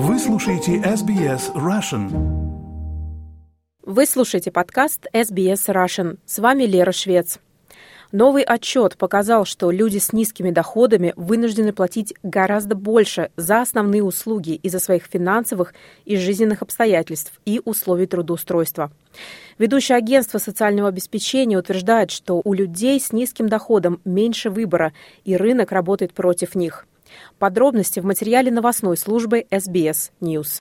Вы слушаете SBS Russian. Вы слушаете подкаст SBS Russian. С вами Лера Швец. Новый отчет показал, что люди с низкими доходами вынуждены платить гораздо больше за основные услуги из-за своих финансовых и жизненных обстоятельств и условий трудоустройства. Ведущее агентство социального обеспечения утверждает, что у людей с низким доходом меньше выбора, и рынок работает против них. Подробности в материале новостной службы SBS News.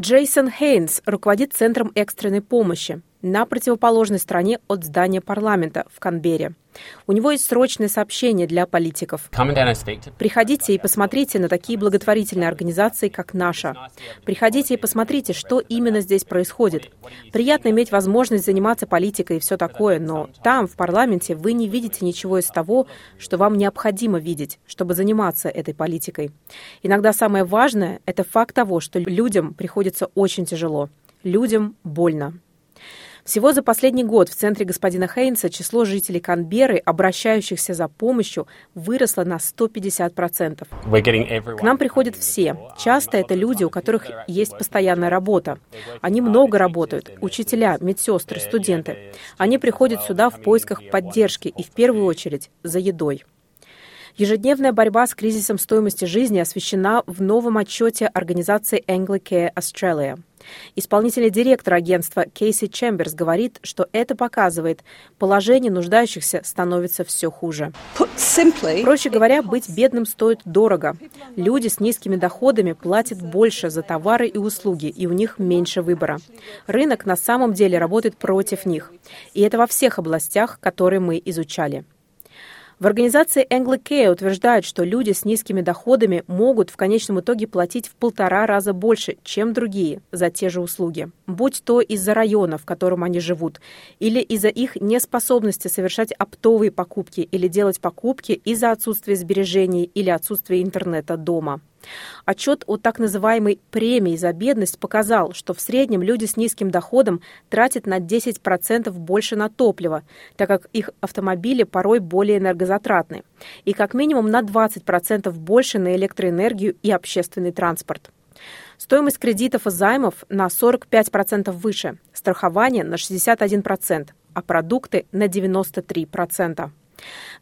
Джейсон Хейнс руководит Центром экстренной помощи на противоположной стороне от здания парламента в Канберре. У него есть срочное сообщение для политиков. Приходите и посмотрите на такие благотворительные организации, как наша. Приходите и посмотрите, что именно здесь происходит. Приятно иметь возможность заниматься политикой и все такое, но там, в парламенте, вы не видите ничего из того, что вам необходимо видеть, чтобы заниматься этой политикой. Иногда самое важное — это факт того, что людям приходится очень тяжело. Людям больно. Всего за последний год в центре господина Хейнса число жителей Канберы, обращающихся за помощью, выросло на 150%. К нам приходят все. Часто это люди, у которых есть постоянная работа. Они много работают. Учителя, медсестры, студенты. Они приходят сюда в поисках поддержки и в первую очередь за едой. Ежедневная борьба с кризисом стоимости жизни освещена в новом отчете организации Anglicare Australia. Исполнительный директор агентства Кейси Чемберс говорит, что это показывает, положение нуждающихся становится все хуже. Проще говоря, быть бедным стоит дорого. Люди с низкими доходами платят больше за товары и услуги, и у них меньше выбора. Рынок на самом деле работает против них. И это во всех областях, которые мы изучали. В организации Anglicare утверждают, что люди с низкими доходами могут в конечном итоге платить в полтора раза больше, чем другие, за те же услуги. Будь то из-за района, в котором они живут, или из-за их неспособности совершать оптовые покупки или делать покупки из-за отсутствия сбережений или отсутствия интернета дома. Отчет о так называемой премии за бедность показал, что в среднем люди с низким доходом тратят на 10% больше на топливо, так как их автомобили порой более энергозатратны, и как минимум на 20% больше на электроэнергию и общественный транспорт. Стоимость кредитов и займов на 45% выше, страхование на 61%, а продукты на 93%.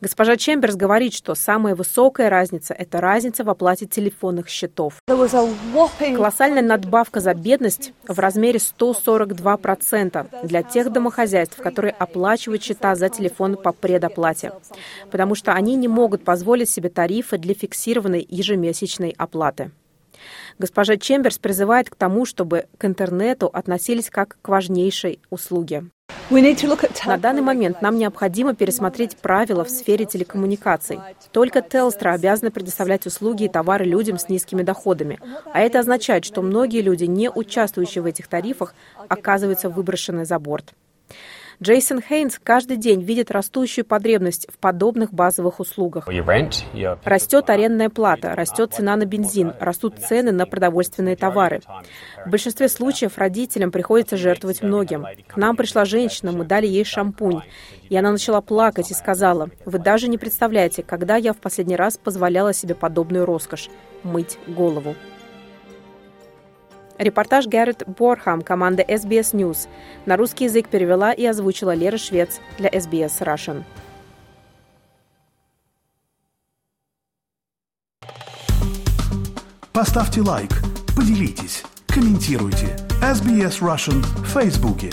Госпожа Чемберс говорит, что самая высокая разница – это разница в оплате телефонных счетов. Колоссальная надбавка за бедность в размере 142% для тех домохозяйств, которые оплачивают счета за телефон по предоплате, потому что они не могут позволить себе тарифы для фиксированной ежемесячной оплаты. Госпожа Чемберс призывает к тому, чтобы к интернету относились как к важнейшей услуге. На данный момент нам необходимо пересмотреть правила в сфере телекоммуникаций. Только Telstra обязана предоставлять услуги и товары людям с низкими доходами. А это означает, что многие люди, не участвующие в этих тарифах, оказываются выброшены за борт. Джейсон Хейнс каждый день видит растущую потребность в подобных базовых услугах. Растет арендная плата, растет цена на бензин, растут цены на продовольственные товары. В большинстве случаев родителям приходится жертвовать многим. К нам пришла женщина, мы дали ей шампунь. И она начала плакать и сказала, «Вы даже не представляете, когда я в последний раз позволяла себе подобную роскошь – мыть голову». Репортаж Гаррет Борхам, команда SBS News. На русский язык перевела и озвучила Лера Швец для SBS Russian. Поставьте лайк, поделитесь, комментируйте. SBS Russian в Фейсбуке.